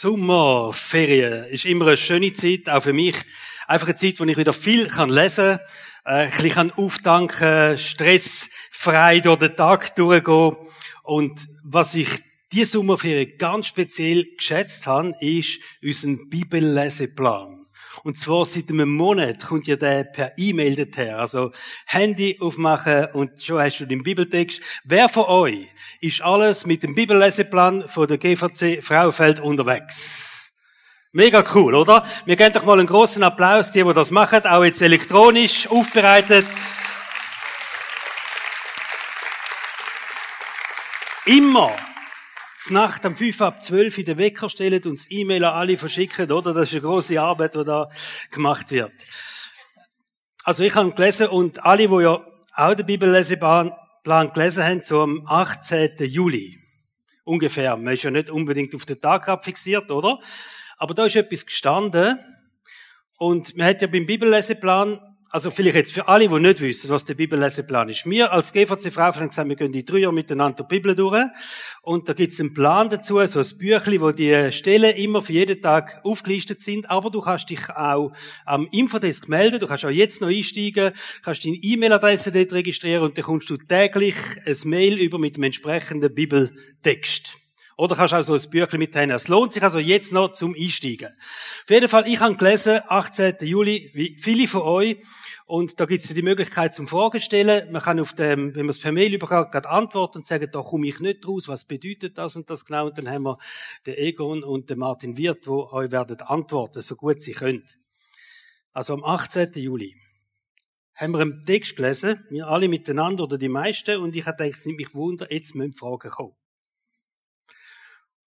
Sommerferien ist immer eine schöne Zeit, auch für mich. Einfach eine Zeit, wo ich wieder viel kann lesen kann, äh, ein bisschen auftanken, stressfrei durch den Tag durchgehen. Und was ich diese Sommerferien ganz speziell geschätzt habe, ist unseren Bibelleseplan. Und zwar seit einem Monat kommt ja der per E-Mail daher. Also Handy aufmachen und schon hast du den Bibeltext. Wer von euch ist alles mit dem Bibelleseplan von der GVC Frauenfeld unterwegs? Mega cool, oder? Wir geben doch mal einen großen Applaus, die, die das machen, auch jetzt elektronisch aufbereitet. Immer Nacht am 5 ab 12 in den Wecker stellen und das E-Mail an alle verschicken, oder? Das ist eine große Arbeit, die da gemacht wird. Also ich habe gelesen und alle, die ja auch den Bibelleseplan gelesen haben, so am 18. Juli. Ungefähr. Man ist ja nicht unbedingt auf den Tag fixiert, oder? Aber da ist etwas gestanden. Und man hat ja beim Bibelleseplan also vielleicht jetzt für alle, die nicht wissen, was der Bibelleseplan ist. Wir als GVC Frau haben gesagt, wir gehen die drei Jahre miteinander die Bibel durch. Und da gibt's einen Plan dazu, so ein Büchlein, wo die Stellen immer für jeden Tag aufgelistet sind. Aber du kannst dich auch am Infodesk melden. Du kannst auch jetzt noch einsteigen, kannst deine E-Mail-Adresse dort registrieren und dann kommst du täglich ein Mail über mit dem entsprechenden Bibeltext. Oder kannst auch so ein Büchlein mitnehmen. Es lohnt sich also jetzt noch zum Einsteigen. Auf jeden Fall, ich habe gelesen, 18. Juli, wie viele von euch. Und da gibt es die Möglichkeit zum Fragen stellen. Man kann auf dem, wenn man es per Mail überkommt, gerade antworten und sagen, da komme ich nicht raus, was bedeutet das und das genau. Und dann haben wir den Egon und den Martin Wirth, wo euch werden antworten, so gut sie können. Also am 18. Juli haben wir einen Text gelesen, wir alle miteinander oder die meisten, und ich habe gedacht, es nimmt mich Wunder, jetzt müssen Fragen kommen.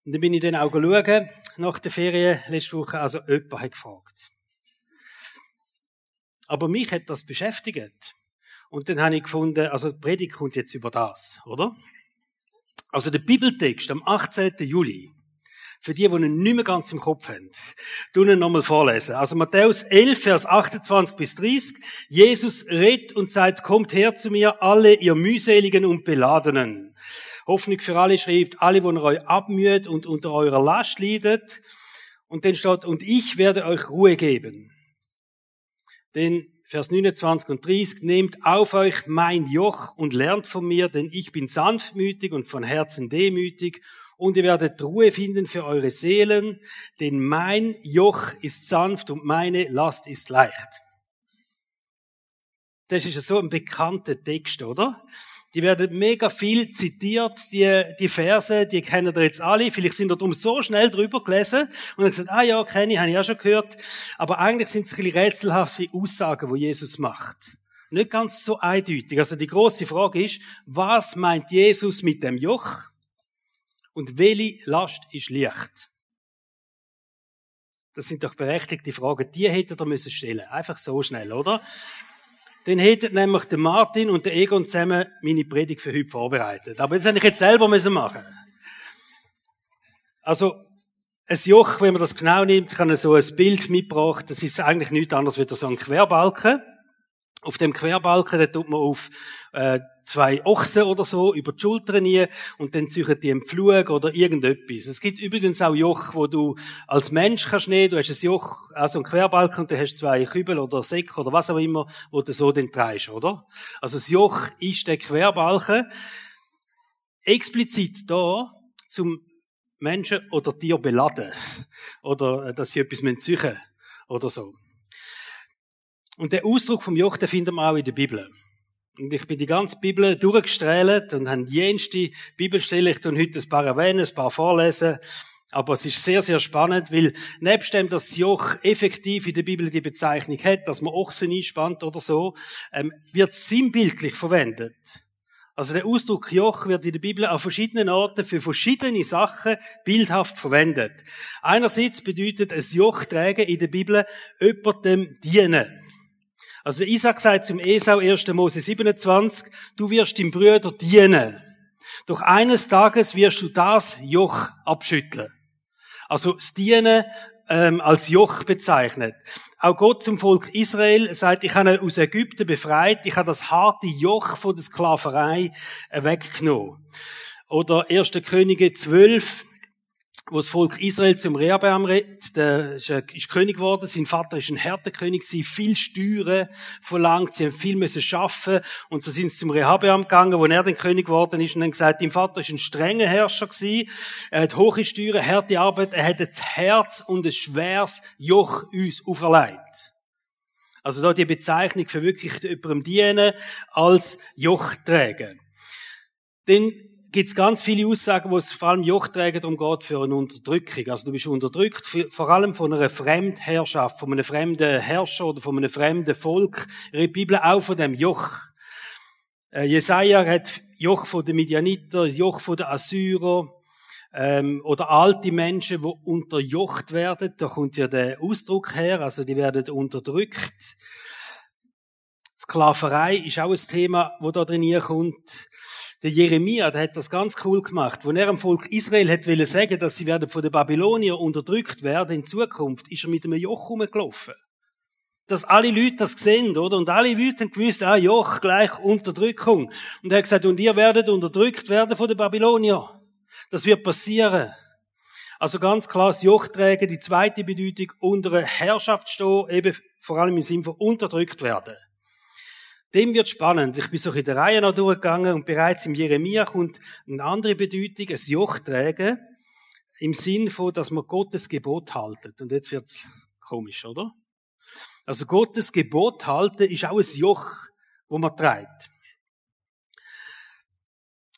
Und dann bin ich dann auch schauen, nach der Ferien letzte Woche, also jemand hat gefragt. Aber mich hat das beschäftigt. Und dann habe ich gefunden, also die Predigt kommt jetzt über das, oder? Also der Bibeltext am 18. Juli, für die, die ihn nicht mehr ganz im Kopf haben, tun ihn nochmal vorlesen. Also Matthäus 11, Vers 28 bis 30. Jesus redet und sagt, kommt her zu mir, alle ihr mühseligen und beladenen. Hoffnung für alle schreibt, alle, die euch abmüht und unter eurer Last leidet. Und dann steht, und ich werde euch Ruhe geben. Denn Vers 29 und 30, nehmt auf euch mein Joch und lernt von mir, denn ich bin sanftmütig und von Herzen demütig und ihr werdet Ruhe finden für eure Seelen, denn mein Joch ist sanft und meine Last ist leicht. Das ist ja so ein bekannter Text, oder? Die werden mega viel zitiert, die, die Verse, die kennen ihr jetzt alle. Vielleicht sind ihr drum so schnell drüber gelesen und haben gesagt, ah ja, kenne ich, habe ich auch schon gehört. Aber eigentlich sind es ein bisschen rätselhafte Aussagen, die Jesus macht. Nicht ganz so eindeutig. Also die große Frage ist, was meint Jesus mit dem Joch? Und welche Last ist leicht? Das sind doch berechtigte Fragen. Die hättet ihr müssen stellen. Einfach so schnell, oder? Dann hätten nämlich der Martin und der Egon zusammen meine Predigt für heute vorbereitet. Aber das hätte ich jetzt selber müssen machen. Also, ein Joch, wenn man das genau nimmt, kann so ein Bild mitgebracht. Das ist eigentlich nichts anderes als so ein Querbalken. Auf dem Querbalken, da tut man auf äh, zwei Ochsen oder so über die Schultern nie und dann ziehen die einen Pflug oder irgendetwas. Es gibt übrigens auch Joch, wo du als Mensch kannst nehmen. Du hast ein Joch, also ein Querbalken und dann hast du zwei Kübel oder Säcke oder was auch immer, wo du so den treibst, oder? Also das Joch ist der Querbalken. Explizit da zum Menschen oder Tier beladen. Oder, äh, dass sie etwas züchen oder so. Und der Ausdruck vom Joch, den finden wir auch in der Bibel. Und ich bin die ganze Bibel durchgestrahlt und habe jenste Bibelstelle. Ich tue heute ein paar erwähnen, ein paar vorlesen. Aber es ist sehr, sehr spannend, weil nebst dem, dass Joch effektiv in der Bibel die Bezeichnung hat, dass man Ochsen einspannt oder so, ähm, wird sinnbildlich verwendet. Also der Ausdruck Joch wird in der Bibel auf verschiedenen Orten für verschiedene Sachen bildhaft verwendet. Einerseits bedeutet es Joch tragen in der Bibel jemandem dienen. Also Isaac sagt zum Esau 1. Mose 27, du wirst dem Brüder dienen. Doch eines Tages wirst du das Joch abschütteln. Also das Dienen ähm, als Joch bezeichnet. Auch Gott zum Volk Israel sagt, ich habe aus Ägypten befreit, ich habe das harte Joch von der Sklaverei äh, weggenommen. Oder 1. Könige 12, wo das Volk Israel zum Rehabeam redet, der ist, äh, ist König geworden, sein Vater ist ein Härtekönig, sie viel Steuern verlangt, sie haben viel müssen schaffen. Und so sind sie zum Rehabeam gegangen, wo er dann König geworden ist. Und dann gesagt, dein Vater ist ein strenger Herrscher gewesen, er hat hohe Steuern, harte Arbeit, er hat das Herz und ein schweres Joch uns auferlegt. Also da die Bezeichnung für wirklich jemandem dienen als Jochträger. Denn gibt es ganz viele Aussagen, wo es vor allem Jochträger darum geht für eine Unterdrückung. Also du bist unterdrückt, vor allem von einer Fremdherrschaft, von einem fremden Herrscher oder von einem fremden Volk. Ihre Bibel auch von dem Joch. Äh, Jesaja hat Joch von den Midianiter, Joch von den Assyrer, ähm, oder alte Menschen, die unterjocht werden. Da kommt ja der Ausdruck her, also die werden unterdrückt. Sklaverei ist auch ein Thema, wo da drin kommt. Der Jeremia, der hat das ganz cool gemacht. Wo er am Volk Israel hat wollen sagen, dass sie werden von den Babyloniern unterdrückt werden in Zukunft, ist er mit einem Joch rumgelaufen. Dass alle Leute das sehen, oder? Und alle Leute haben gewusst, ah, Joch gleich Unterdrückung. Und er hat gesagt, und ihr werdet unterdrückt werden von den Babyloniern. Das wird passieren. Also ganz klar, das Jochträger, die zweite Bedeutung, unter einer Herrschaft stehen, eben vor allem im Sinne von unterdrückt werden. Dem wird spannend. Ich bin so in der Reihe noch durchgegangen und bereits im Jeremia kommt eine andere Bedeutung, ein Joch tragen, im Sinn von, dass man Gottes Gebot haltet. Und jetzt wird's komisch, oder? Also Gottes Gebot halten ist auch ein Joch, wo man trägt.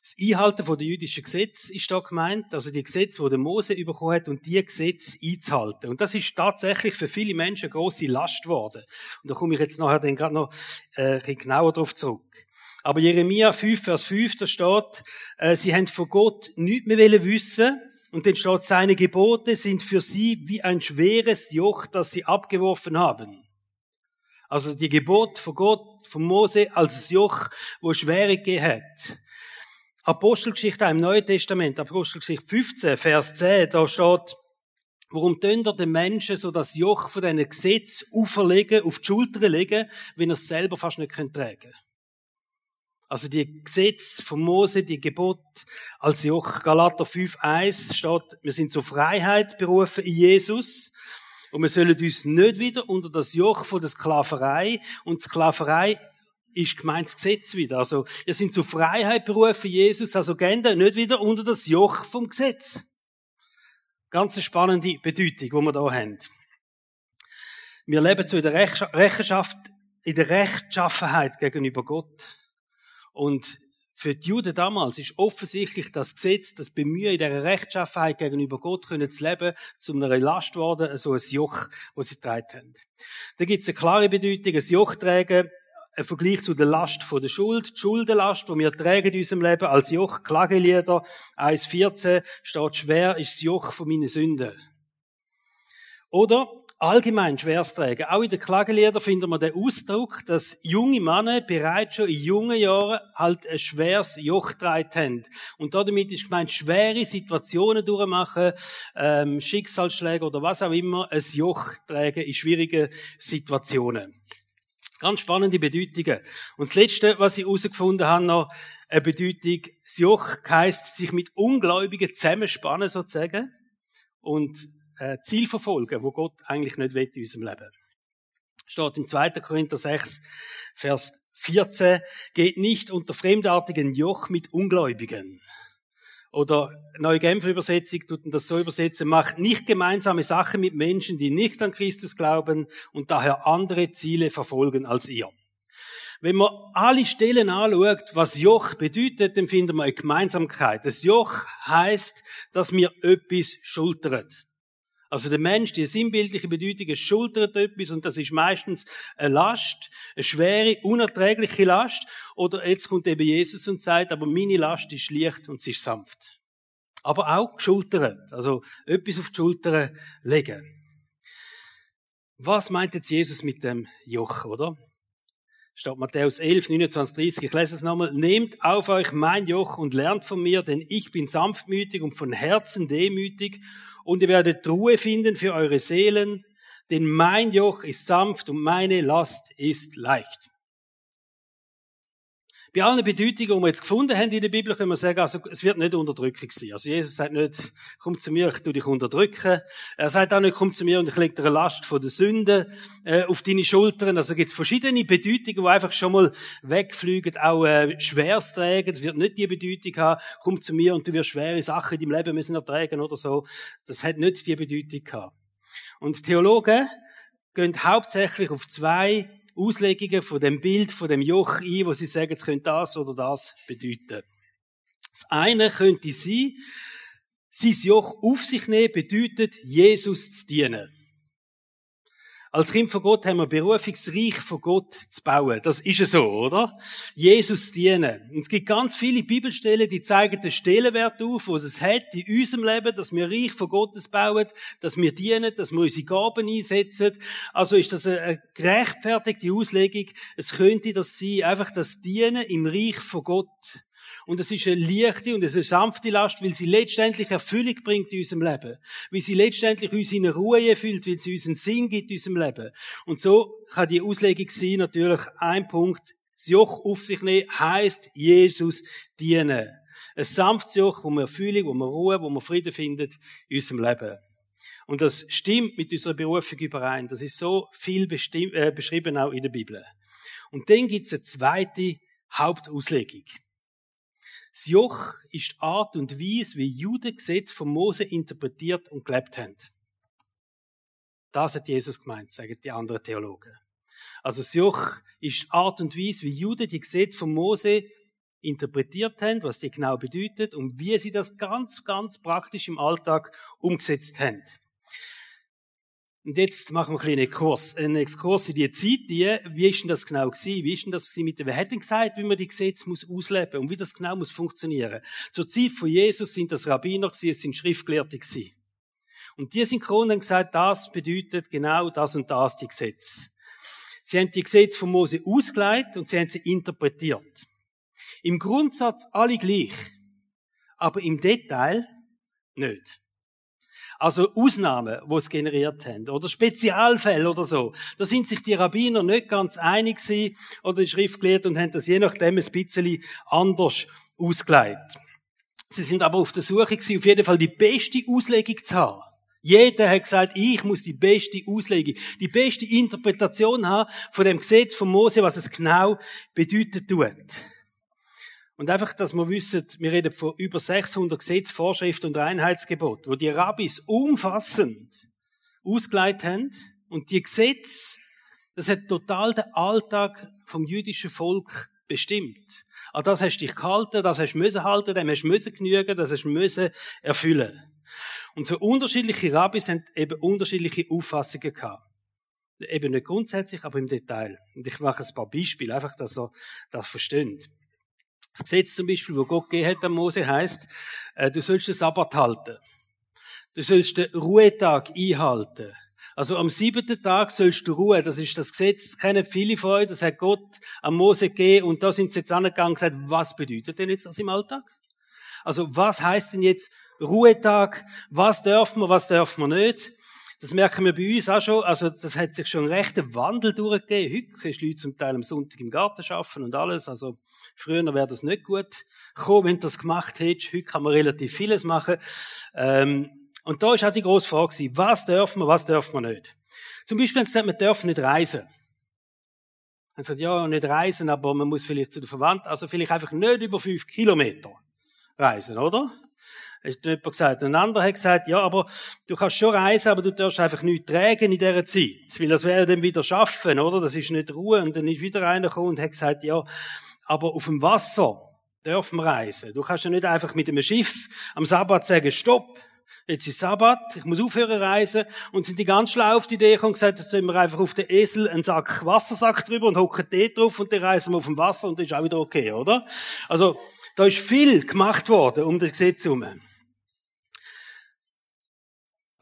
Das Einhalten der jüdischen Gesetz ist da gemeint, also die Gesetze, die der Mose bekommen hat, und die Gesetze einzuhalten. Und das ist tatsächlich für viele Menschen eine grosse Last geworden. Und da komme ich jetzt nachher dann gerade noch äh, ein bisschen genauer darauf zurück. Aber Jeremia 5, Vers 5, da steht, äh, sie haben von Gott nichts mehr wissen und dann steht, seine Gebote sind für sie wie ein schweres Joch, das sie abgeworfen haben. Also die Gebot von Gott, von Mose, als ein Joch, wo schwer gegeben hat. Apostelgeschichte im Neuen Testament, Apostelgeschichte 15, Vers 10, da steht, warum tun ihr den Menschen so das Joch von diesen Gesetz auferlegen, auf die Schulter legen, wenn er es selber fast nicht tragen können? Also die Gesetz von Mose, die Gebot als Joch, Galater 5, 1 steht, wir sind zur Freiheit berufen in Jesus. Und wir sollen uns nicht wieder unter das Joch von der Sklaverei und Sklaverei ist gemeint das Gesetz wieder. Also, wir sind zur Freiheit berufen, Jesus, also gehen nicht wieder unter das Joch vom Gesetz. Ganz eine spannende Bedeutung, die wir da haben. Wir leben so in der Rechenschaft, in der Rechtschaffenheit gegenüber Gott. Und für die Juden damals ist offensichtlich das Gesetz, das Bemühen in dieser Rechtschaffenheit gegenüber Gott können zu leben, zu einer Last worden, so ein Joch, wo sie getragen haben. Da gibt es eine klare Bedeutung, ein Joch tragen ein Vergleich zu der Last von der Schuld, die Schuldenlast, die wir tragen in unserem Leben als Joch, Klagelieder 1,14 steht, schwer ist das Joch von meinen Sünden. Oder allgemein schweres tragen. Auch in den Klageliedern finden wir den Ausdruck, dass junge Männer bereits schon in jungen Jahren halt ein schweres Joch getragen haben. Und damit ist gemeint, schwere Situationen durchmachen, ähm, Schicksalsschläge oder was auch immer, ein Joch tragen in schwierigen Situationen. Ganz spannende Bedeutungen. Und das Letzte, was ich herausgefunden habe, noch eine Bedeutung, das Joch heisst, sich mit Ungläubigen zusammenspannen, sozusagen, und äh, Ziel verfolgen, wo Gott eigentlich nicht will in unserem Leben. Steht im 2. Korinther 6, Vers 14, geht nicht unter fremdartigen Joch mit Ungläubigen. Oder Neue Genfer Übersetzung tut das so übersetzen, macht nicht gemeinsame Sachen mit Menschen, die nicht an Christus glauben und daher andere Ziele verfolgen als ihr. Wenn man alle Stellen anschaut, was Joch bedeutet, dann finden wir eine Gemeinsamkeit. Das Joch heißt, dass mir etwas schultert. Also der Mensch, die sinnbildliche Bedeutung, schultert etwas und das ist meistens eine Last, eine schwere, unerträgliche Last. Oder jetzt kommt eben Jesus und sagt, aber meine Last ist leicht und sie ist sanft. Aber auch geschultert, also etwas auf die Schulter legen. Was meint jetzt Jesus mit dem Joch, oder? Steht Matthäus 11, 29, 30. Ich lese es nochmal. Nehmt auf euch mein Joch und lernt von mir, denn ich bin sanftmütig und von Herzen demütig und ihr werdet Ruhe finden für eure Seelen, denn mein Joch ist sanft und meine Last ist leicht. Bei allen Bedeutungen, die wir jetzt gefunden haben in der Bibel, können wir sagen, also, es wird nicht Unterdrückung sein. Also, Jesus sagt nicht, komm zu mir, ich tu dich unterdrücken. Er sagt auch nicht, komm zu mir und ich lege dir eine Last von der Sünde, äh, auf deine Schultern. Also, gibt es verschiedene Bedeutungen, die einfach schon mal wegfliegen, auch, äh, schweres tragen. Es wird nicht die Bedeutung haben, komm zu mir und du wirst schwere Sachen in deinem Leben müssen ertragen oder so. Das hat nicht die Bedeutung gehabt. Und Theologen gehen hauptsächlich auf zwei Auslegungen von dem Bild, von dem Joch ein, wo sie sagen, es könnte das oder das bedeuten. Das eine könnte sein, sein Joch auf sich nehmen bedeutet, Jesus zu dienen. Als Kind von Gott haben wir Berufungsreich von Gott zu bauen. Das ist ja so, oder? Jesus dienen. Und es gibt ganz viele Bibelstellen, die zeigen den Stellenwert auf, was es hat in unserem Leben, dass wir Reich von Gottes bauen, dass wir dienen, dass wir unsere Gaben einsetzen. Also ist das eine gerechtfertigte Auslegung. Es könnte das sein, einfach das Dienen im Reich von Gott. Und es ist eine leichte und eine sanfte Last, weil sie letztendlich Erfüllung bringt in unserem Leben. Weil sie letztendlich uns in Ruhe erfüllt, weil sie uns einen Sinn gibt in unserem Leben. Und so kann die Auslegung sein, natürlich ein Punkt, das Joch auf sich nehmen, heisst Jesus dienen. Ein sanftes Joch, wo man Erfüllung, wo man Ruhe, wo man Frieden findet in unserem Leben. Und das stimmt mit unserer Berufung überein. Das ist so viel äh, beschrieben auch in der Bibel. Und dann gibt es eine zweite Hauptauslegung. Das Joch ist die Art und Weise, wie Juden Gesetz von Mose interpretiert und gelebt haben. Das hat Jesus gemeint, sagen die anderen Theologen. Also das Joch ist die Art und Weise, wie Juden die Gesetze von Mose interpretiert haben, was die genau bedeutet und wie sie das ganz, ganz praktisch im Alltag umgesetzt haben. Und jetzt machen wir einen kleinen Kurs, einen Exkurs in die Zeit, die, wie ist denn das genau gewesen? Wie ist denn das gewesen mit dem, wer hat denn gesagt, wie man die Gesetze muss ausleben und wie das genau muss funktionieren? Zur Zeit von Jesus sind das Rabbiner gewesen, es sind Schriftgelehrte gewesen. Und die Synchronen haben gesagt, das bedeutet genau das und das, die Gesetze. Sie haben die Gesetze von Mose ausgeleitet und sie haben sie interpretiert. Im Grundsatz alle gleich, aber im Detail nicht. Also Ausnahmen, die es generiert haben, oder Spezialfälle oder so. Da sind sich die Rabbiner nicht ganz einig gewesen, oder die Schriftgelehrten und haben das je nachdem ein bisschen anders ausgelegt. Sie sind aber auf der Suche gewesen, auf jeden Fall die beste Auslegung zu haben. Jeder hat gesagt, ich muss die beste Auslegung, die beste Interpretation haben von dem Gesetz von Mose, was es genau bedeutet tut. Und einfach, dass wir wissen, wir reden von über 600 Gesetz, Vorschriften und Reinheitsgebot, wo die Rabbis umfassend ausgeleitet haben. Und die Gesetze, das hat total den Alltag vom jüdischen Volk bestimmt. An das hast du dich gehalten, das hast du müssen halten, dem hast du müssen genügen, das hast du müssen erfüllen. Und so unterschiedliche Rabbis haben eben unterschiedliche Auffassungen gehabt. Eben nicht grundsätzlich, aber im Detail. Und ich mache ein paar Beispiele, einfach, dass ihr das versteht. Das Gesetz zum Beispiel, wo Gott gegeben hat an Mose, heißt, äh, du sollst den Sabbat halten. Du sollst den Ruhetag einhalten. Also am siebten Tag sollst du ruhen. Das ist das Gesetz, kennen viele von euch, das hat Gott an Mose gegeben und da sind sie jetzt angegangen und gesagt, was bedeutet denn jetzt das im Alltag? Also was heißt denn jetzt Ruhetag? Was dürfen wir, was dürfen wir nicht? Das merken wir bei uns auch schon. Also, das hat sich schon ein rechter Wandel durchgegeben. Heute siehst du Leute zum Teil am Sonntag im Garten arbeiten und alles. Also, früher wäre das nicht gut gekommen, wenn du das gemacht hättest. Heute kann man relativ vieles machen. Ähm, und da ist auch die grosse Frage was dürfen wir, was dürfen wir nicht? Zum Beispiel haben sie gesagt, wir dürfen nicht reisen. Man sagt, ja, nicht reisen, aber man muss vielleicht zu der Verwandten, also vielleicht einfach nicht über fünf Kilometer reisen, oder? Hat jemand gesagt. Ein anderer hat gesagt, ja, aber du kannst schon reisen, aber du darfst einfach nichts tragen in dieser Zeit. Weil das wäre dann wieder schaffen, oder? Das ist nicht Ruhe. Und dann ist wieder einer gekommen und hat gesagt, ja, aber auf dem Wasser dürfen wir reisen. Du kannst ja nicht einfach mit einem Schiff am Sabbat sagen, stopp. Jetzt ist Sabbat, ich muss aufhören reisen. Und sind die ganz schlau auf die Idee gekommen und gesagt, jetzt sollen wir einfach auf den Esel einen Sack Wassersack drüber und hocken Tee drauf und dann reisen wir auf dem Wasser und das ist auch wieder okay, oder? Also, da ist viel gemacht worden um das Gesetz herum.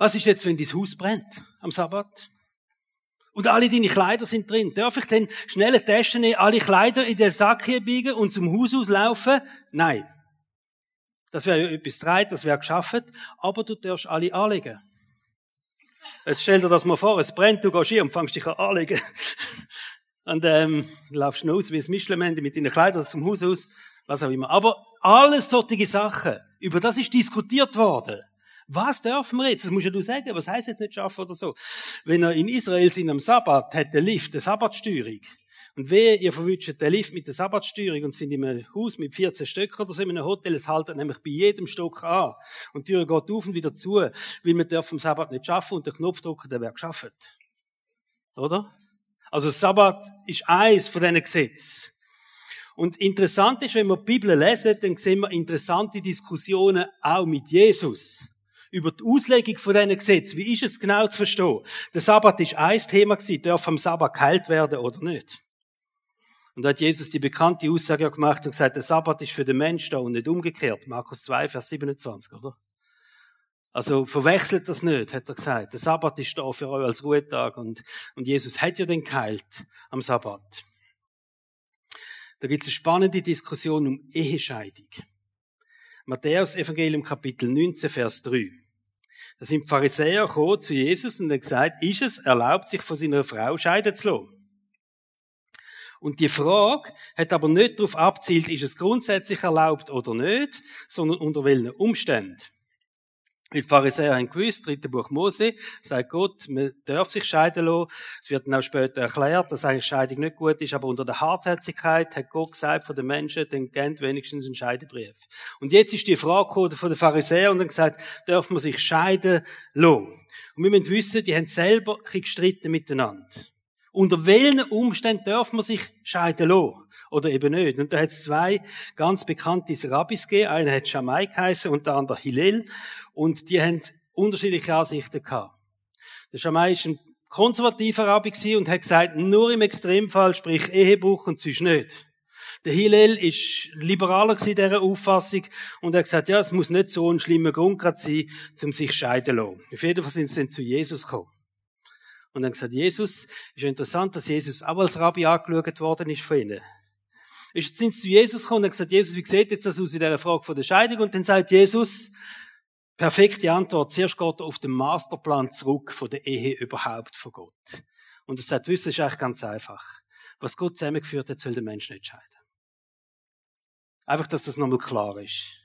Was ist jetzt, wenn dein Haus brennt am Sabbat? Und alle deine Kleider sind drin. Darf ich denn schnell eine Tasche nehmen, alle Kleider in den Sack hier biegen und zum Haus auslaufen? Nein. Das wäre ja etwas dreit, das wäre geschafft. Aber du darfst alle anlegen. Jetzt stell dir das mal vor, es brennt, du gehst hier und fängst dich an anlegen. und ähm, laufst du aus wie ein Mischlemende mit deinen Kleidern zum Haus aus, was auch immer. Aber alles solche Sachen, über das ist diskutiert worden. Was dürfen wir jetzt? Das musst ja du sagen. Was heißt jetzt nicht schaffen oder so? Wenn er in Israel sind am Sabbat, hat der Lift eine Sabbatsteuerung. Und wehe, ihr verwünscht den Lift mit der Sabbatsteuerung und sind in einem Haus mit 14 Stöcken oder so in einem Hotel, es haltet nämlich bei jedem Stock an. Und die Tür geht auf und wieder zu, weil man darf am Sabbat nicht schaffen und den Knopf drücken, der wird geschafft. Oder? Also Sabbat ist eins von diesen Gesetzen. Und interessant ist, wenn wir die Bibel lesen, dann sehen wir interessante Diskussionen auch mit Jesus über die Auslegung von diesen Gesetzen. Wie ist es genau zu verstehen? Der Sabbat ist ein Thema gewesen, darf am Sabbat geheilt werden oder nicht? Und da hat Jesus die bekannte Aussage gemacht und gesagt, der Sabbat ist für den Mensch da und nicht umgekehrt. Markus 2, Vers 27, oder? Also verwechselt das nicht, hat er gesagt. Der Sabbat ist da für euch als Ruhetag und, und Jesus hat ja den geheilt am Sabbat. Da gibt es eine spannende Diskussion um Ehescheidung. Matthäus Evangelium Kapitel 19, Vers 3. Da sind die Pharisäer gekommen zu Jesus und haben gesagt, ist es erlaubt, sich von seiner Frau scheiden zu lassen? Und die Frage hat aber nicht darauf abzielt, ist es grundsätzlich erlaubt oder nicht, sondern unter welchen Umständen. Die Pharisäer haben gewusst, dritte Buch Mose, sagt Gott, man darf sich scheiden lassen. Es wird dann auch später erklärt, dass eigentlich Scheidung nicht gut ist, aber unter der Hartherzigkeit hat Gott gesagt von den Menschen, dann kennt wenigstens einen Scheidebrief. Und jetzt ist die Frage von den Pharisäern und dann gesagt, darf man sich scheiden lassen? Und wir müssen wissen, die haben selber gestritten miteinander. Unter welchen Umständen darf man sich scheiden lassen? Oder eben nicht? Und da hat es zwei ganz bekannte Rabbis gegeben. Einer hat Shammai geheißen und der andere Hillel. Und die haben unterschiedliche Ansichten gehabt. Der Shammai ist ein konservativer Rabbi und hat gesagt, nur im Extremfall, sprich Ehebruch und sonst nicht. Der Hillel ist liberaler in dieser Auffassung und hat gesagt, ja, es muss nicht so ein schlimmer Grund sein, um sich scheiden zu lassen. Auf jeden Fall sind sie dann zu Jesus gekommen. Und dann gesagt, Jesus, ist ja interessant, dass Jesus auch als Rabbi angeschaut worden ist von ihnen. Ist, sind sie zu Jesus gekommen und haben gesagt, Jesus, wie sieht jetzt das aus in dieser Frage von der Scheidung? Und dann sagt Jesus, perfekte Antwort, zuerst geht er auf den Masterplan zurück von der Ehe überhaupt von Gott. Und er sagt, wissen, ist eigentlich ganz einfach. Was Gott zusammengeführt hat, soll der Mensch nicht scheiden. Einfach, dass das nochmal klar ist.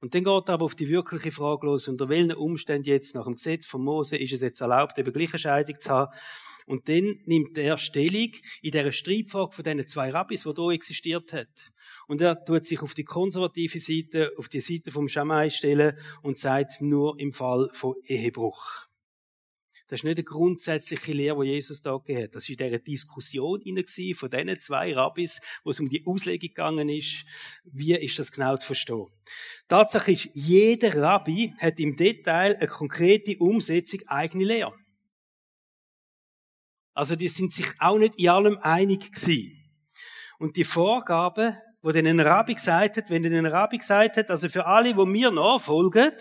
Und dann geht er aber auf die wirkliche Frage los, unter welchen Umständen jetzt nach dem Gesetz von Mose ist es jetzt erlaubt, eben gleiche Scheidung zu haben. Und dann nimmt er Stellung in dieser Streitfrage von diesen zwei Rabbis, die hier existiert hat. Und er tut sich auf die konservative Seite, auf die Seite vom Schamai stellen und sagt nur im Fall von Ehebruch. Das ist nicht eine grundsätzliche Lehre, die Jesus da gegeben hat. Das war in dieser Diskussion von diesen zwei Rabbis, wo es um die Auslegung gegangen ist. Wie ist das genau zu verstehen? Tatsache ist, jeder Rabbi hat im Detail eine konkrete Umsetzung eigene Lehre. Also die sind sich auch nicht in allem einig gewesen. Und die Vorgabe, wo den ein Rabbi gesagt hat, wenn ein Rabbi gesagt hat, also für alle, wo mir nachfolgen,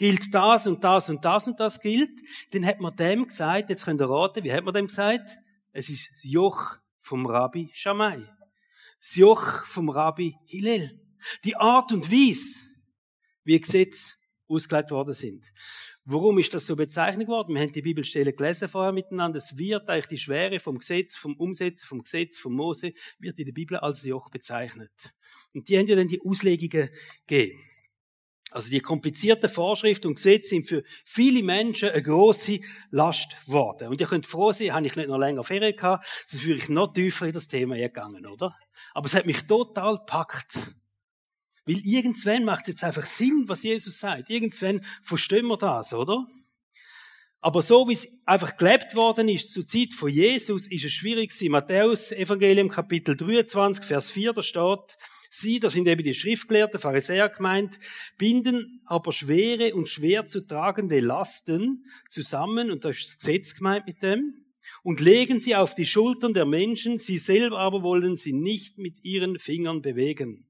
gilt das und das und das und das gilt, dann hat man dem gesagt, jetzt könnt ihr raten, wie hat man dem gesagt? Es ist das Joch vom Rabbi Shammai. Das Joch vom Rabbi Hillel. Die Art und Weise, wie Gesetze ausgelegt worden sind. Warum ist das so bezeichnet worden? Wir haben die Bibelstelle gelesen vorher miteinander. Es wird eigentlich die Schwere vom Gesetz, vom Umsetzen, vom Gesetz, vom Mose, wird in der Bibel als Joch bezeichnet. Und die haben ja dann die Auslegungen gegeben. Also die komplizierten Vorschriften und Gesetze sind für viele Menschen eine grosse Last geworden. Und ihr könnt froh sein, habe ich nicht noch länger Ferien gehabt, sonst wäre ich noch tiefer in das Thema gegangen, oder? Aber es hat mich total packt. Weil irgendwann macht es jetzt einfach Sinn, was Jesus sagt. Irgendwann verstehen wir das, oder? Aber so wie es einfach gelebt worden ist zur Zeit von Jesus, ist es schwierig gewesen. Matthäus Evangelium Kapitel 23, Vers 4, da steht, Sie, das sind eben die Schriftgelehrten, Pharisäer gemeint, binden aber schwere und schwer zu tragende Lasten zusammen, und da ist das Gesetz gemeint mit dem, und legen sie auf die Schultern der Menschen, sie selber aber wollen sie nicht mit ihren Fingern bewegen.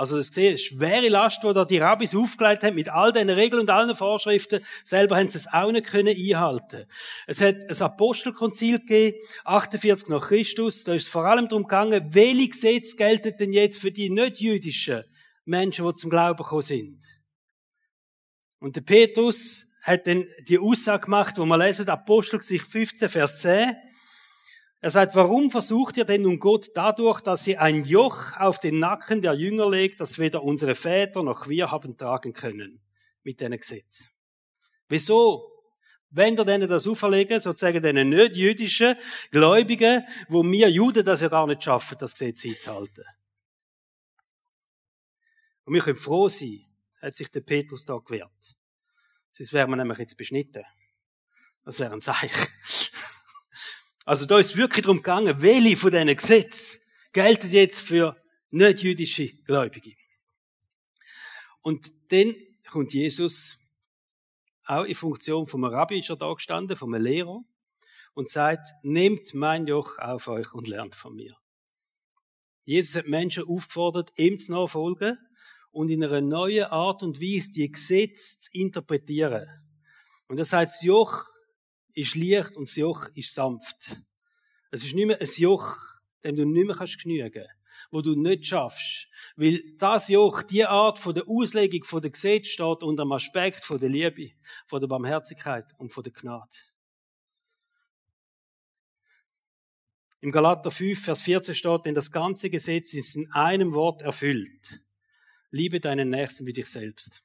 Also das ist schwere Last, die da die Rabbis aufgelegt haben mit all den Regeln und allen Vorschriften. Selber haben sie es auch nicht können einhalten. Es hat ein Apostelkonzil gegeben, 48 nach Christus. Da ist es vor allem darum gegangen, welche Gesetze gelten denn jetzt für die nicht-jüdischen Menschen, die zum Glauben gekommen sind. Und der Petrus hat dann die Aussage gemacht, wo man lesen, Apostelgeschichte 15, Vers 10. Er sagt, warum versucht ihr denn nun Gott dadurch, dass ihr ein Joch auf den Nacken der Jünger legt, das weder unsere Väter noch wir haben tragen können mit diesem Gesetz? Wieso? Wenn ihr denen das auferlegen, sozusagen denen nicht jüdischen Gläubigen, wo wir Juden das ja gar nicht schaffen, das Gesetz einzuhalten. Und wir können froh sein, hat sich der Petrus da gewehrt. Sonst wären wir nämlich jetzt beschnitten. Das wäre ein Zeichen. Also da ist wirklich darum gegangen, welche von diesen Gesetzen gelten jetzt für nicht-jüdische Gläubige. Und dann kommt Jesus auch in Funktion vom Rabbi ist da gestanden, vom Lehrer, und sagt, nehmt mein Joch auf euch und lernt von mir. Jesus hat Menschen aufgefordert, ihm zu nachfolgen und in einer neuen Art und Weise die Gesetze zu interpretieren. Und das heißt, Joch ist leicht und das Joch ist sanft. Es ist nicht mehr ein Joch, dem du nicht mehr kannst genügen wo du nicht schaffst. Weil das Joch, die Art von der Auslegung von der Gesetz steht unter dem Aspekt von der Liebe, von der Barmherzigkeit und von der Gnade. Im Galater 5, Vers 14 steht, denn das ganze Gesetz ist in einem Wort erfüllt. Liebe deinen Nächsten wie dich selbst.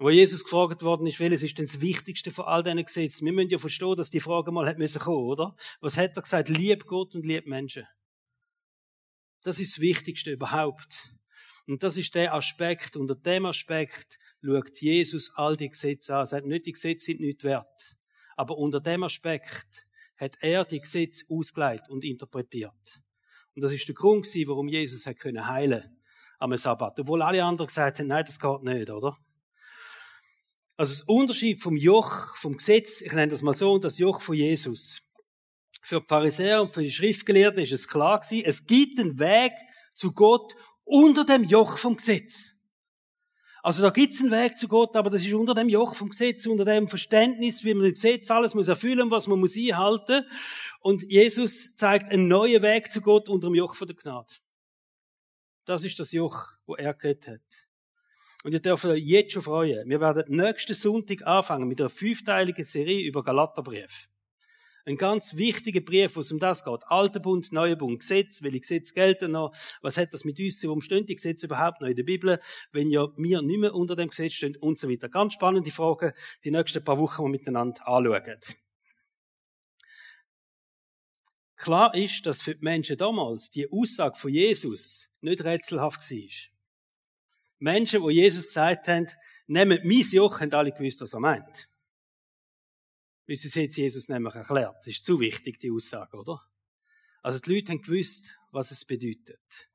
Wo Jesus gefragt worden ist, welches ist denn das Wichtigste von all diesen Gesetzen? Wir müssen ja verstehen, dass die Frage mal hat müssen kommen, oder? Was hat er gesagt? Lieb Gott und lieb Menschen. Das ist das Wichtigste überhaupt. Und das ist der Aspekt. Unter dem Aspekt schaut Jesus all die Gesetze an. Er sagt nicht, die Gesetze sind nicht wert. Aber unter dem Aspekt hat er die Gesetze ausgelegt und interpretiert. Und das ist der Grund, warum Jesus hat heilen am Sabbat. Obwohl alle anderen gesagt haben, nein, das geht nicht, oder? Also das Unterschied vom Joch, vom Gesetz, ich nenne das mal so, und das Joch von Jesus. Für die Pharisäer und für die Schriftgelehrten ist es klar gewesen, es gibt einen Weg zu Gott unter dem Joch vom Gesetz. Also da gibt es einen Weg zu Gott, aber das ist unter dem Joch vom Gesetz, unter dem Verständnis, wie man das Gesetz alles muss erfüllen, was man muss einhalten. Und Jesus zeigt einen neuen Weg zu Gott unter dem Joch von der Gnade. Das ist das Joch, wo er geredet hat. Und ihr dürft euch jetzt schon freuen. Wir werden nächsten Sonntag anfangen mit einer fünfteiligen Serie über Galaterbrief. Ein ganz wichtiger Brief, wo es um das geht. Alter Bund, Neuer Bund, Gesetz, welche Gesetze gelten noch? Was hat das mit uns zu? Warum stehen die Gesetze überhaupt noch in der Bibel? Wenn ja wir nicht mehr unter dem Gesetz stehen und so weiter. Ganz spannende Fragen, die nächsten paar Wochen wir miteinander anschauen. Klar ist, dass für die Menschen damals die Aussage von Jesus nicht rätselhaft war. Menschen, wo Jesus gesagt haben, nehmt mein Joch, haben alle gewusst, was er meint. Wie sie jetzt Jesus nämlich erklärt. Das ist zu wichtig, die Aussage, oder? Also die Leute haben gewusst, was es bedeutet.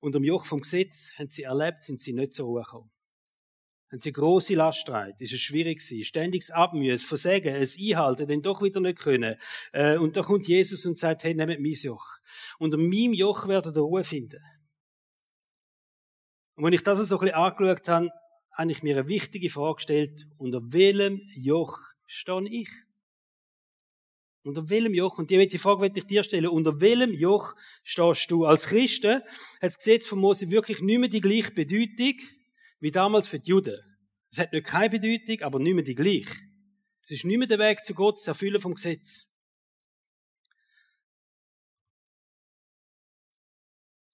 Unter dem Joch vom Gesetz haben sie erlebt, sind sie nicht zur Ruhe gekommen. Haben sie große Laststreit, ist es schwierig gewesen, ständiges Abmühen, Versägen, es Einhalten, dann doch wieder nicht können. Äh, und da kommt Jesus und sagt, hey, nehmt mein Joch. Unter meinem Joch werdet ihr Ruhe finden. Und wenn ich das so ein bisschen angeschaut habe, habe ich mir eine wichtige Frage gestellt. Unter welchem Joch stehe ich? Unter welchem Joch? Und die Frage möchte ich dir stellen. Unter welchem Joch stehst du? Als Christen hat das Gesetz von Mose wirklich nicht mehr die gleiche Bedeutung wie damals für die Juden. Es hat nicht keine Bedeutung, aber nicht mehr die gleiche. Es ist nicht mehr der Weg zu Gott, das Erfüllen vom Gesetz.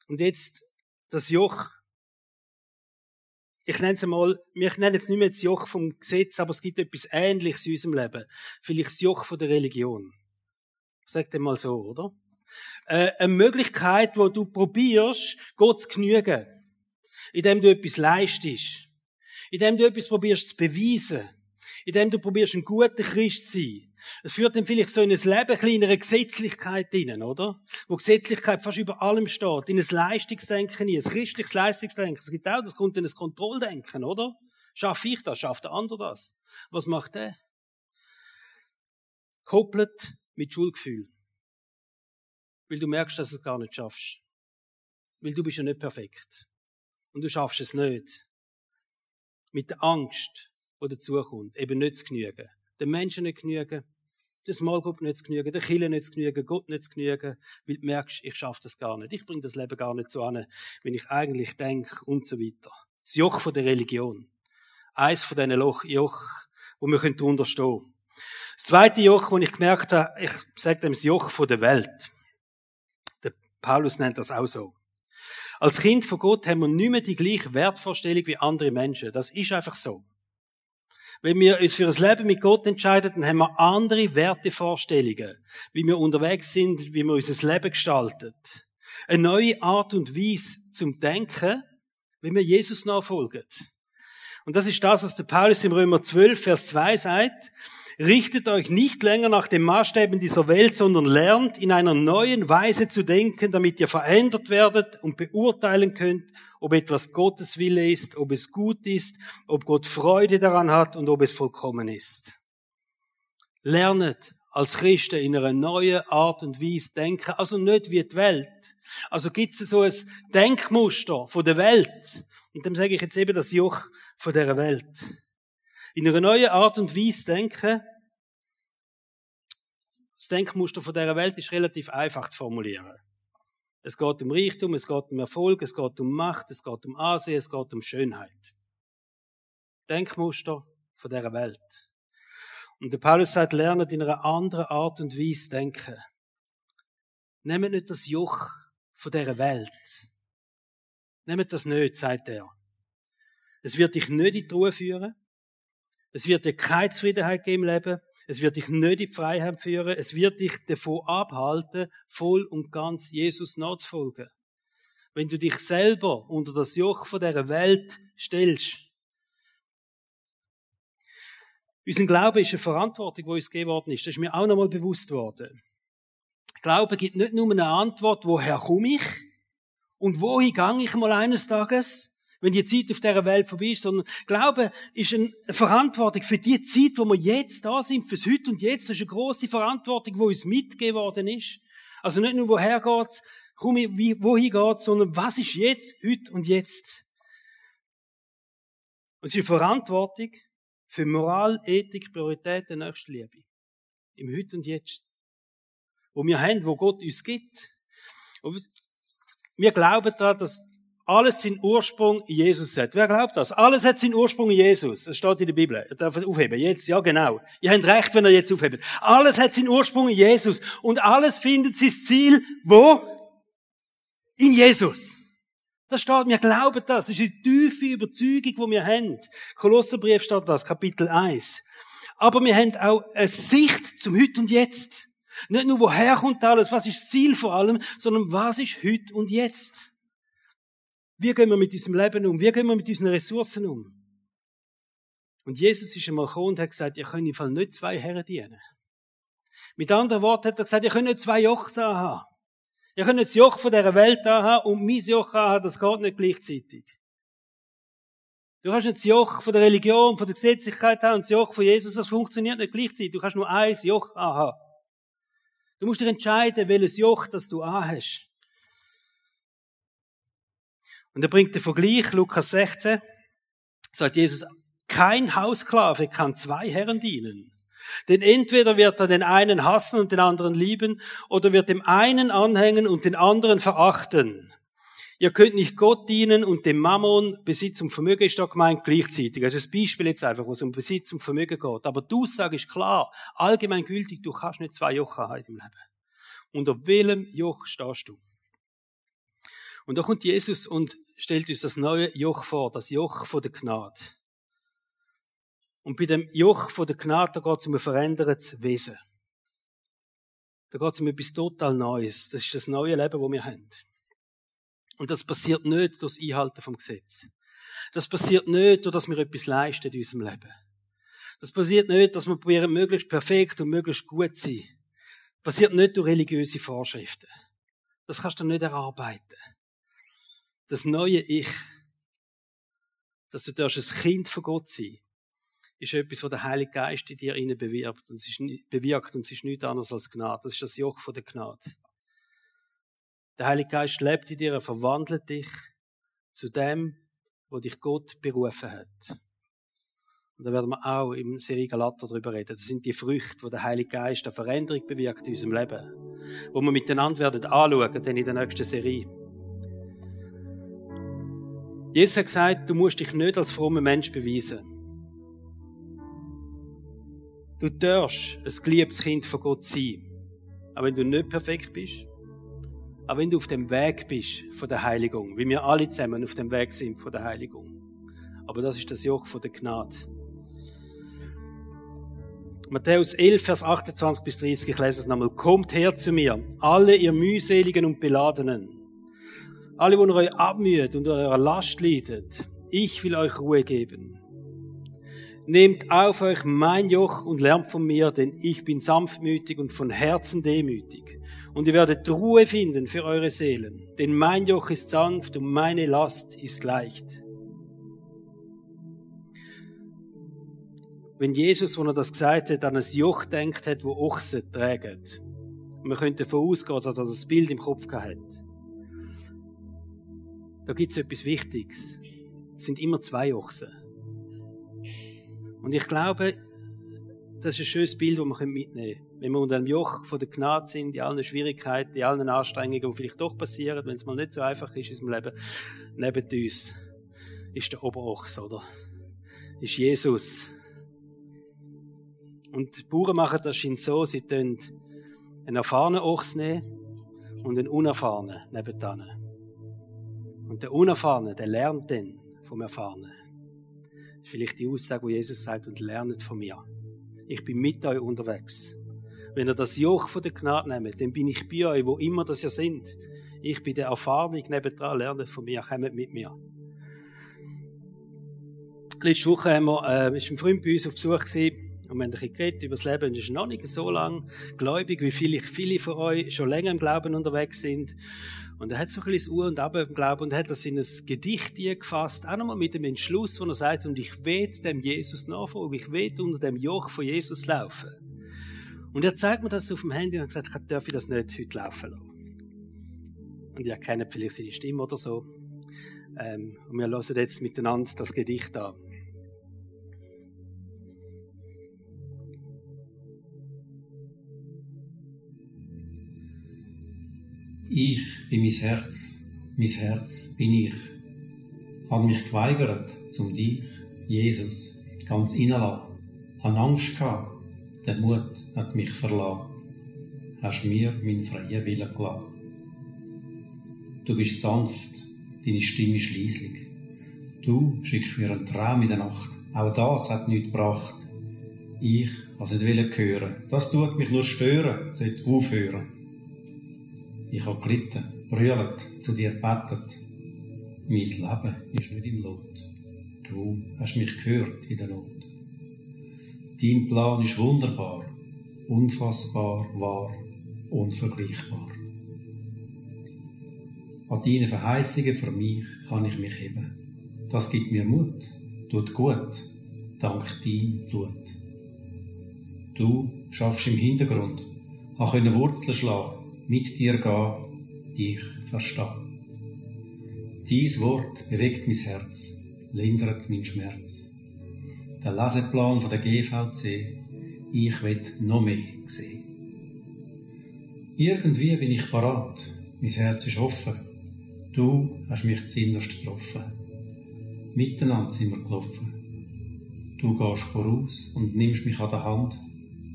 Und jetzt das Joch ich nenne es mal, wir nennen jetzt nicht mehr das Joch vom Gesetz, aber es gibt etwas Ähnliches in unserem Leben. Vielleicht das Joch von der Religion. Sag dir mal so, oder? Äh, eine Möglichkeit, wo du probierst, Gott zu genügen. Indem du etwas leistest. Indem du etwas probierst zu beweisen indem du probierst, ein guter Christ zu sein. Es führt dann vielleicht so in ein Leben kleinere Gesetzlichkeit hinein, oder? Wo Gesetzlichkeit fast über allem steht. In ein Leistungsdenken, in ein christliches Leistungsdenken. Es gibt auch, das kommt in ein Kontrolldenken, oder? Schaffe ich das? Schafft der andere das? Was macht der? Koppelt mit Schuldgefühl. Weil du merkst, dass du es gar nicht schaffst. Weil du bist ja nicht perfekt. Und du schaffst es nicht. Mit der Angst, die dazukommt. Eben nicht zu genügen. Den Menschen nicht genügen, der Small Group nicht zu genügen, der Kille nicht zu genügen, Gott nicht zu genügen, weil du merkst, ich schaffe das gar nicht. Ich bringe das Leben gar nicht so an, wenn ich eigentlich denke und so weiter. Das Joch von der Religion. Eins von diesen Joch, wo wir unterstehen können. Das zweite Joch, wo ich gemerkt habe, ich sage dem das Joch von der Welt. Der Paulus nennt das auch so. Als Kind von Gott haben wir nicht mehr die gleiche Wertvorstellung wie andere Menschen. Das ist einfach so. Wenn wir uns für ein Leben mit Gott entscheiden, dann haben wir andere Wertevorstellungen, wie wir unterwegs sind, wie wir unser Leben gestalten. Eine neue Art und Weise zum Denken, wie wir Jesus nachfolgen. Und das ist das, was der Paulus im Römer 12, Vers 2 sagt. Richtet euch nicht länger nach den Maßstäben dieser Welt, sondern lernt in einer neuen Weise zu denken, damit ihr verändert werdet und beurteilen könnt, ob etwas Gottes Wille ist, ob es gut ist, ob Gott Freude daran hat und ob es vollkommen ist. Lernet als Christen in einer neuen Art und Weise denken, also nicht wie die Welt. Also gibt es so ein Denkmuster von der Welt. Und dem sage ich jetzt eben das Joch von der Welt in einer neuen Art und Weise denken. Das Denkmuster von dieser Welt ist relativ einfach zu formulieren. Es geht um Reichtum, es geht um Erfolg, es geht um Macht, es geht um Ansehen, es geht um Schönheit. Denkmuster von dieser Welt. Und der Paulus sagt, lernt in einer anderen Art und Weise denken. Nehmt nicht das Joch von dieser Welt. Nehmt das nicht, sagt er. Es wird dich nicht in die Ruhe führen. Es wird dir keine Zufriedenheit geben im Leben. Es wird dich nicht in die Freiheit führen. Es wird dich davon abhalten, voll und ganz Jesus nachzufolgen. Wenn du dich selber unter das Joch von dieser Welt stellst. Unser Glaube ist eine Verantwortung, die uns gegeben worden ist. Das ist mir auch nochmal bewusst worden. Glaube gibt nicht nur eine Antwort, woher komme ich und wohin gehe ich mal eines Tages, wenn die Zeit auf dieser Welt vorbei ist, sondern Glaube ist eine Verantwortung für die Zeit, wo wir jetzt da sind, fürs Heute und Jetzt. Das ist eine große Verantwortung, die uns mitgegeben worden ist. Also nicht nur, woher geht's, komm ich, wohin geht's, sondern was ist jetzt, heute und jetzt. Und es ist eine Verantwortung für Moral, Ethik, Prioritäten, Nächstenliebe. Im Heute und Jetzt. Wo wir haben, wo Gott uns gibt. Und wir glauben daran, dass alles seinen Ursprung in Jesus hat. Wer glaubt das? Alles hat seinen Ursprung in Jesus. Das steht in der Bibel. Ihr dürft aufheben. Jetzt, ja genau. Ihr habt recht, wenn ihr jetzt aufhebt. Alles hat seinen Ursprung in Jesus. Und alles findet sein Ziel, wo? In Jesus. Das steht, wir glauben das. Das ist eine tiefe Überzeugung, die wir haben. Kolosserbrief steht das, Kapitel 1. Aber wir haben auch eine Sicht zum Heute und Jetzt. Nicht nur, woher kommt alles, was ist das Ziel vor allem, sondern was ist heute und jetzt. Wie gehen wir mit unserem Leben um? Wie gehen wir mit unseren Ressourcen um? Und Jesus ist einmal gekommen und hat gesagt, ihr könnt im Fall nicht zwei Herren dienen. Mit anderen Worten hat er gesagt, ihr könnt nicht zwei Jochs haben. Ihr könnt das Joch von dieser Welt haben und mein Joch haben, das geht nicht gleichzeitig. Du kannst nicht das Joch von der Religion, von der Gesetzlichkeit haben und das Joch von Jesus, das funktioniert nicht gleichzeitig. Du kannst nur ein Joch haben. Du musst dich entscheiden, welches Joch das du anhast. Und er bringt den Vergleich, Lukas 16, sagt Jesus, kein Hausklave kann zwei Herren dienen. Denn entweder wird er den einen hassen und den anderen lieben, oder wird dem einen anhängen und den anderen verachten. Ihr könnt nicht Gott dienen und dem Mammon, Besitz und Vermögen ist da gemeint gleichzeitig. Das ist ein Beispiel jetzt einfach, wo es um Besitz und Vermögen geht. Aber die Aussage ist klar, allgemein gültig, du kannst nicht zwei Jochen haben im Leben. Unter welchem Joch stehst du? Und da kommt Jesus und stellt uns das neue Joch vor, das Joch von der Gnade. Und bei dem Joch von der Gnade, geht es um ein verändertes Wesen. Da geht es um etwas total Neues. Das ist das neue Leben, das wir haben. Und das passiert nicht durch das Einhalten vom Gesetz. Das passiert nicht, durch dass wir etwas leisten in unserem Leben. Das passiert nicht, dass wir probieren, möglichst perfekt und möglichst gut zu sein. Das passiert nicht durch religiöse Vorschriften. Das kannst du nicht erarbeiten das neue Ich, dass du ein Kind von Gott sein ist etwas, was der Heilige Geist in dir bewirkt und es ist, bewirkt und es ist nichts anderes als Gnade. Das ist das Joch von der Gnade. Der Heilige Geist lebt in dir, er verwandelt dich zu dem, wo dich Gott berufen hat. Und da werden wir auch im Serie Galater darüber reden. Das sind die Früchte, wo der Heilige Geist eine Veränderung bewirkt in unserem Leben. Wo wir miteinander werden anschauen, dann in der nächsten Serie. Jesus hat gesagt, du musst dich nicht als frommer Mensch beweisen. Du darfst ein geliebtes Kind von Gott sein. Auch wenn du nicht perfekt bist. Auch wenn du auf dem Weg bist von der Heiligung. Wie wir alle zusammen auf dem Weg sind von der Heiligung. Aber das ist das Joch von der Gnade. Matthäus 11, Vers 28 bis 30, ich lese es nochmal. Kommt her zu mir, alle ihr mühseligen und beladenen. Alle, die euch abmüht und eurer Last leidet. Ich will euch Ruhe geben. Nehmt auf euch mein Joch und lernt von mir, denn ich bin sanftmütig und von Herzen demütig. Und ihr werdet Ruhe finden für eure Seelen, denn mein Joch ist sanft und meine Last ist leicht. Wenn Jesus, wenn er das gesagt hat, an ein Joch denkt hat, wo Ochsen tragen, man könnte davon ausgehen, dass er das Bild im Kopf hat. Da gibt es etwas Wichtiges. Es sind immer zwei Ochsen. Und ich glaube, das ist ein schönes Bild, das wir mitnehmen können. Wenn wir unter dem Joch von der Gnade sind, in allen Schwierigkeiten, in allen Anstrengungen, die vielleicht doch passieren, wenn es mal nicht so einfach ist in unserem Leben, neben uns ist der Oberochs, oder? Ist Jesus. Und die Bauern machen das schon so, sie tun einen erfahrenen Ochs nehmen und einen unerfahrenen nebenan. Und der Unerfahrene, der lernt dann vom Erfahrenen. Das vielleicht die Aussage, wo Jesus sagt, und lernt von mir. Ich bin mit euch unterwegs. Wenn ihr das Joch von der Gnade nehmt, dann bin ich bei euch, wo immer das ihr sind. Ich bin der Erfahrung nebendran, lernt von mir, kommt mit mir. Letzte Woche haben wir, äh, ist ein Freund bei uns auf Besuch gewesen, und wir haben ein bisschen geredet über das Leben. Es ist noch nicht so lang gläubig, wie vielleicht viele von euch schon länger im Glauben unterwegs sind. Und er hat so ein bisschen das Uhr und Ab im Glauben und hat das in ein Gedicht gefasst, auch nochmal mit dem Entschluss, wo er sagt, und ich will dem Jesus nachfolgen, ich will unter dem Joch von Jesus laufen. Und er zeigt mir das auf dem Handy und hat gesagt, ich darf das nicht heute laufen lassen. Und ihr kennt vielleicht seine Stimme oder so. Ähm, und wir hören jetzt miteinander das Gedicht an. Ich bin mein Herz, mein Herz bin ich. Hab mich geweigert, zum dich, Jesus, ganz reinlassen. Han Angst gehabt, der Mut hat mich verlassen. Hast mir mein freien Willen gelassen. Du bist sanft, deine Stimme leislich. Du schickst mir einen Traum in der Nacht. Auch das hat nichts gebracht. Ich, was nicht hören. Das tut mich nur stören, sollte aufhören. Ich habe gelitten, brüllt, zu dir betet. Mein Leben ist nicht im Lot. Du hast mich gehört in der Not. Dein Plan ist wunderbar, unfassbar, wahr, unvergleichbar. An deine Verheißungen für mich kann ich mich heben. Das gibt mir Mut, tut gut, dank dein Blut. Du schaffst im Hintergrund, habe Wurzeln schlagen mit dir gehen, dich verstehen. Dies Wort bewegt mein Herz, lindert mein Schmerz. Der Leseplan von der GVC, ich will noch mehr sehen. Irgendwie bin ich parat, mein Herz ist offen. Du hast mich zinnerst getroffen. Miteinander sind wir gelaufen. Du gehst voraus und nimmst mich an der Hand.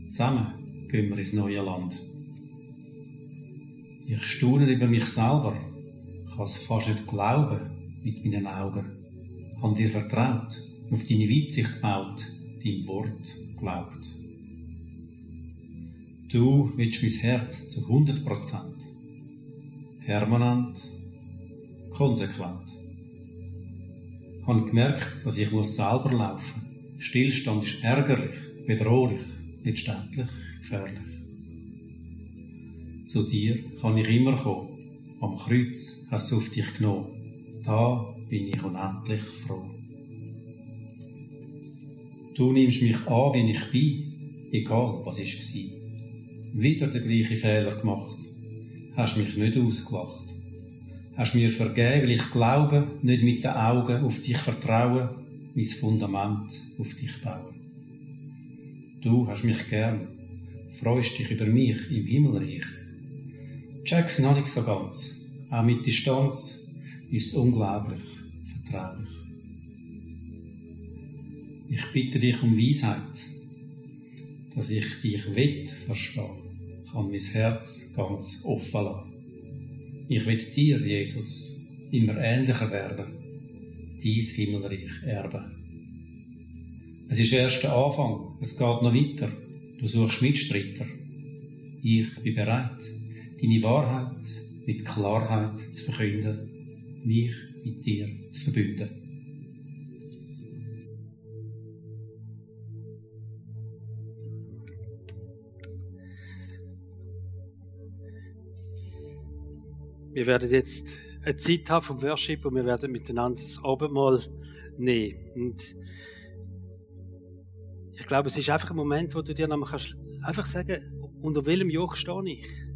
Zusammen gehen wir ins neue Land. Ich staune über mich selber, kann es fast nicht glauben mit meinen Augen. Hab dir vertraut, auf deine Weitsicht gebaut, dein Wort glaubt. Du willst mein Herz zu 100 Prozent. Permanent, konsequent. Hab gemerkt, dass ich muss selber laufen. Stillstand ist ärgerlich, bedrohlich, letztendlich gefährlich. Zu dir kann ich immer kommen. Am Kreuz hast du auf dich genommen. Da bin ich unendlich froh. Du nimmst mich an, wie ich bin, egal was ich war. Wieder der gleiche Fehler gemacht. Hast mich nicht ausgelacht. Hast mir vergeben, weil ich glaube, nicht mit den Augen auf dich vertrauen, mein Fundament auf dich bauen. Du hast mich gern, freust dich über mich im Himmelreich check's noch nicht so ganz. Auch mit Distanz ist es unglaublich vertraulich. Ich bitte dich um Weisheit. dass ich dich will verstehen, kann mein Herz ganz offen lassen. Ich will dir, Jesus, immer ähnlicher werden, dies Himmelreich erben. Es ist erst der Anfang, es geht noch weiter. Du suchst Mitstreiter. Ich bin bereit, deine Wahrheit mit Klarheit zu verkünden, mich mit dir zu verbünden. Wir werden jetzt eine Zeit haben vom Worship und wir werden miteinander das Abendmahl nehmen. Und ich glaube, es ist einfach ein Moment, wo du dir kannst einfach sagen, unter welchem Joch stehe ich?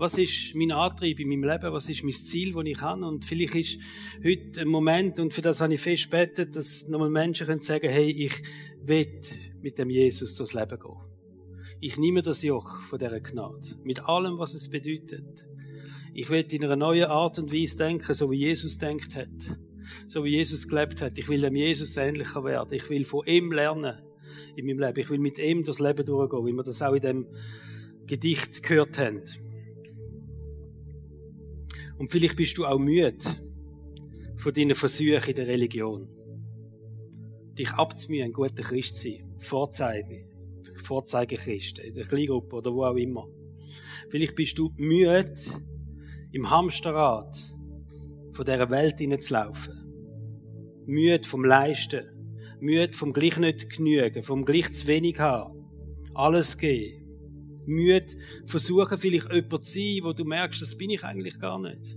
Was ist mein Antrieb in meinem Leben? Was ist mein Ziel, das ich habe? Und vielleicht ist heute ein Moment, und für das habe ich fest betet, dass nochmal Menschen können sagen, hey, ich will mit dem Jesus durchs Leben gehen. Ich nehme das Joch von dieser Gnade. Mit allem, was es bedeutet. Ich will in einer neuen Art und Weise denken, so wie Jesus denkt hat. So wie Jesus gelebt hat. Ich will dem Jesus ähnlicher werden. Ich will von ihm lernen in meinem Leben. Ich will mit ihm das Leben durchgehen, wie wir das auch in dem Gedicht gehört haben. Und vielleicht bist du auch müde von deinen Versuchen in der Religion. Dich abzumühen, ein guter Christ zu sein. Vorzeige, Vorzeigechrist, in der Kleingruppe oder wo auch immer. Vielleicht bist du müde, im Hamsterrad von dieser Welt hineinzulaufen. Müde vom Leisten. Müde vom gleich nicht genügen, vom gleich zu wenig haben. Alles geben. Müde versuchen, vielleicht jemand zu sein, wo du merkst, das bin ich eigentlich gar nicht.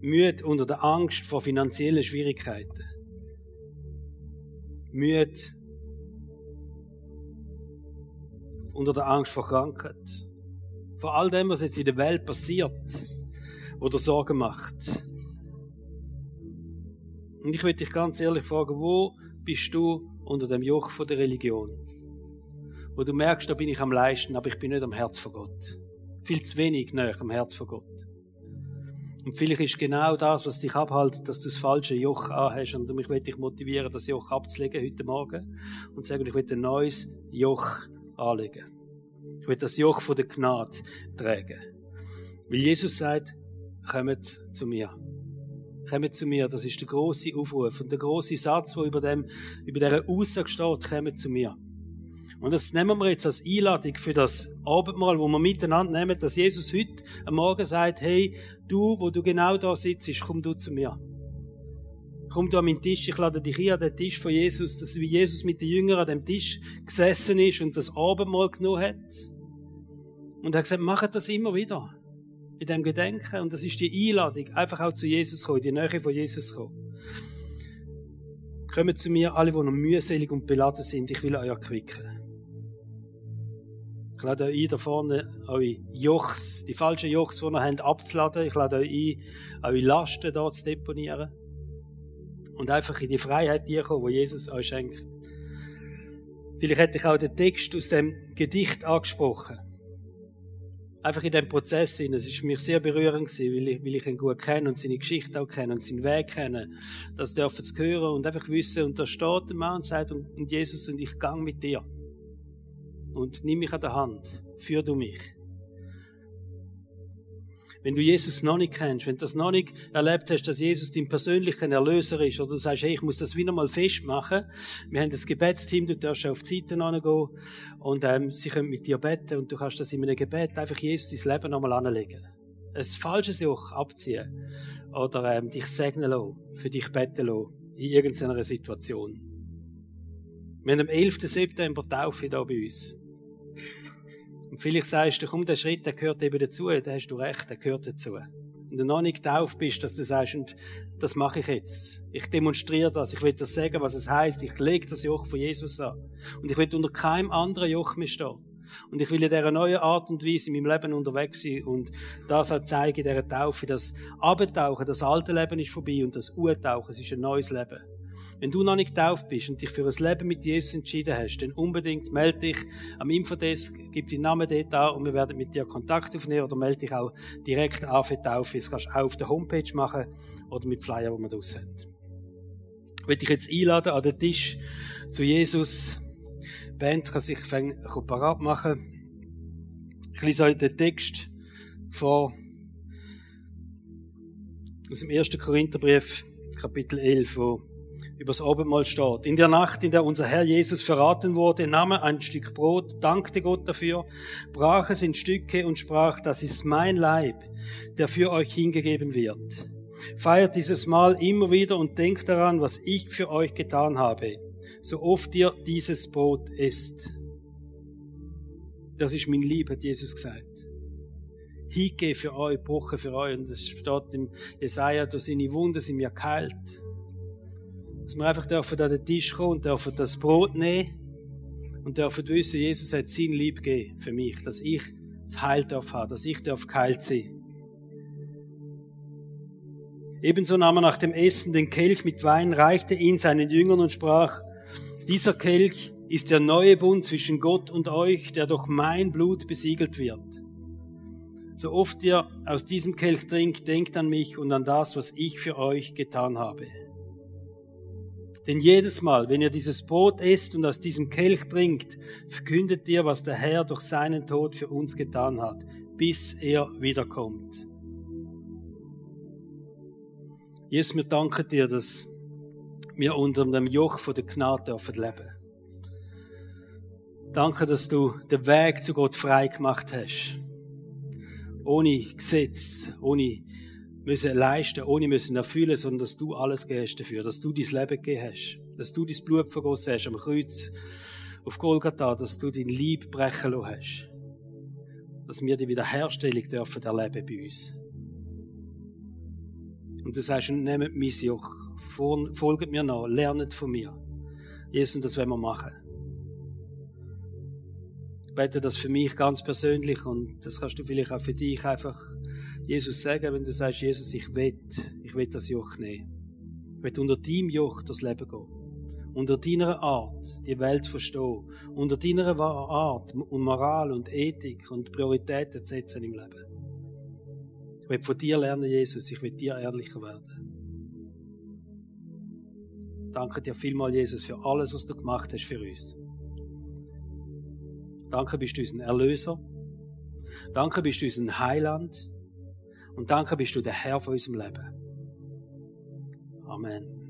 Müde unter der Angst vor finanziellen Schwierigkeiten. Müde unter der Angst vor Krankheit von all dem, was jetzt in der Welt passiert, wo dir Sorgen macht. Und ich möchte dich ganz ehrlich fragen, wo bist du unter dem Joch von der Religion? Wo du merkst, da bin ich am leisten, aber ich bin nicht am Herz von Gott. Viel zu wenig näher am Herz von Gott. Und vielleicht ist genau das, was dich abhält, dass du das falsche Joch anhast. Und ich möchte dich motivieren, das Joch abzulegen heute Morgen und sagen, ich will ein neues Joch anlegen. Ich will das Joch von der Gnade tragen. Weil Jesus sagt, kommt zu mir. Kommt zu mir. Das ist der große Aufruf und der große Satz, der über dem, über dieser Aussage steht, kommt zu mir. Und das nehmen wir jetzt als Einladung für das Abendmahl, wo wir miteinander nehmen, dass Jesus heute am Morgen sagt, hey, du, wo du genau da sitzt, komm du zu mir. Komm du an meinen Tisch, ich lade dich ein an den Tisch von Jesus, dass wie Jesus mit den Jüngern an dem Tisch gesessen ist und das Abendmahl genommen hat. Und er hat gesagt, macht das immer wieder. In dem Gedenken. Und das ist die Einladung, einfach auch zu Jesus kommen, die Nähe von Jesus kommen. Kommt zu mir, alle, die noch mühselig und beladen sind. Ich will euch erquicken. Ich lade euch ein, da vorne eure Jochs, die falschen Jochs, die ihr habt, abzuladen. Ich lade euch ein, eure Lasten dort zu deponieren. Und einfach in die Freiheit kommen, die Jesus euch schenkt. Vielleicht hätte ich auch den Text aus dem Gedicht angesprochen einfach in dem Prozess hin, es ist für mich sehr berührend gewesen, weil ich, weil ich ihn gut kenne und seine Geschichte auch kenne und seinen Weg kenne, das dürfen zu hören und einfach wissen, und da steht der Mann und sagt, und Jesus, und ich gang mit dir. Und nimm mich an der Hand, führ du mich. Wenn du Jesus noch nicht kennst, wenn du das noch nicht erlebt hast, dass Jesus dein persönlicher Erlöser ist, oder du sagst, hey, ich muss das wieder mal festmachen. Wir haben das Gebetsteam, du darfst auf die Seite gehen und ähm, sie können mit dir beten und du kannst das in einem Gebet einfach Jesus dein Leben nochmal anlegen. Ein falsches Joch abziehen oder ähm, dich segnen lassen, für dich beten lassen, in irgendeiner Situation. Wir haben am 11. September Taufe hier bei uns. Und vielleicht sagst du, komm, der Schritt, der gehört eben dazu, da hast du recht, der gehört dazu. Und du noch nicht getauft bist, dass du sagst, und das mache ich jetzt. Ich demonstriere das, ich will das sagen, was es heißt. Ich lege das Joch von Jesus an. Und ich will unter keinem anderen Joch mehr stehen. Und ich will in dieser neuen Art und Weise in meinem Leben unterwegs sein und das auch zeigen in dieser Taufe, das Abentauchen, das alte Leben ist vorbei und das Urtauchen, es ist ein neues Leben. Wenn du noch nicht getauft bist und dich für ein Leben mit Jesus entschieden hast, dann unbedingt melde dich am Infodesk, gib deinen Namen dort an und wir werden mit dir Kontakt aufnehmen oder melde dich auch direkt an für die Taufe. Das kannst du auch auf der Homepage machen oder mit Flyer, die wir draus haben. Ich möchte dich jetzt einladen an den Tisch zu Jesus. Band kann sich parat machen. Ich lese euch den Text vor aus dem 1. Korintherbrief, Kapitel 11, wo über das Abendmahl steht. In der Nacht, in der unser Herr Jesus verraten wurde, nahm er ein Stück Brot, dankte Gott dafür, brach es in Stücke und sprach, das ist mein Leib, der für euch hingegeben wird. Feiert dieses Mal immer wieder und denkt daran, was ich für euch getan habe, so oft ihr dieses Brot esst. Das ist mein Lieb, hat Jesus gesagt. Hingeh für euch, Bruche für euch. Und es steht im Jesaja, da seine Wunden sind mir kalt dass wir einfach dürfen an den Tisch kommen und dürfen das Brot nehmen und dürfen wissen, Jesus hat sein Lieb gegeben für mich, dass ich das Heil darf haben, dass ich darf geheilt sein. Ebenso nahm er nach dem Essen den Kelch mit Wein, reichte ihn seinen Jüngern und sprach, dieser Kelch ist der neue Bund zwischen Gott und euch, der durch mein Blut besiegelt wird. So oft ihr aus diesem Kelch trinkt, denkt an mich und an das, was ich für euch getan habe. Denn jedes Mal, wenn ihr dieses Brot esst und aus diesem Kelch trinkt, verkündet ihr, was der Herr durch seinen Tod für uns getan hat, bis er wiederkommt. Jesus, wir danken dir, dass wir unter dem Joch von der Gnade dürfen leben. Danke, dass du den Weg zu Gott frei gemacht hast. Ohne Gesetz, ohne müssen leisten, ohne müssen erfüllen, sondern dass du alles gehst dafür, dass du dein Leben gegeben hast, dass du dein Blut vergossen hast am Kreuz auf Golgatha, dass du dein Lieb brechen lassen hast, dass wir die Wiederherstellung dürfen erleben bei uns. Und du sagst, nehmt mein Joch, folgt mir nach, lernt von mir. Jesus, und das wollen wir machen. Bete das für mich ganz persönlich und das kannst du vielleicht auch für dich einfach Jesus sagen, wenn du sagst, Jesus, ich will, ich will das Joch nehmen. Ich will unter deinem Joch das Leben gehen. Unter deiner Art die Welt verstehen. Unter deiner Art und Moral und Ethik und Prioritäten setzen im Leben. Ich will von dir lernen, Jesus. Ich will dir ehrlicher werden. Danke dir vielmal, Jesus, für alles, was du gemacht hast für uns. Danke, bist du unser Erlöser. Danke, bist du unser Heiland. Und danke bist du der Herr von unserem Leben. Amen.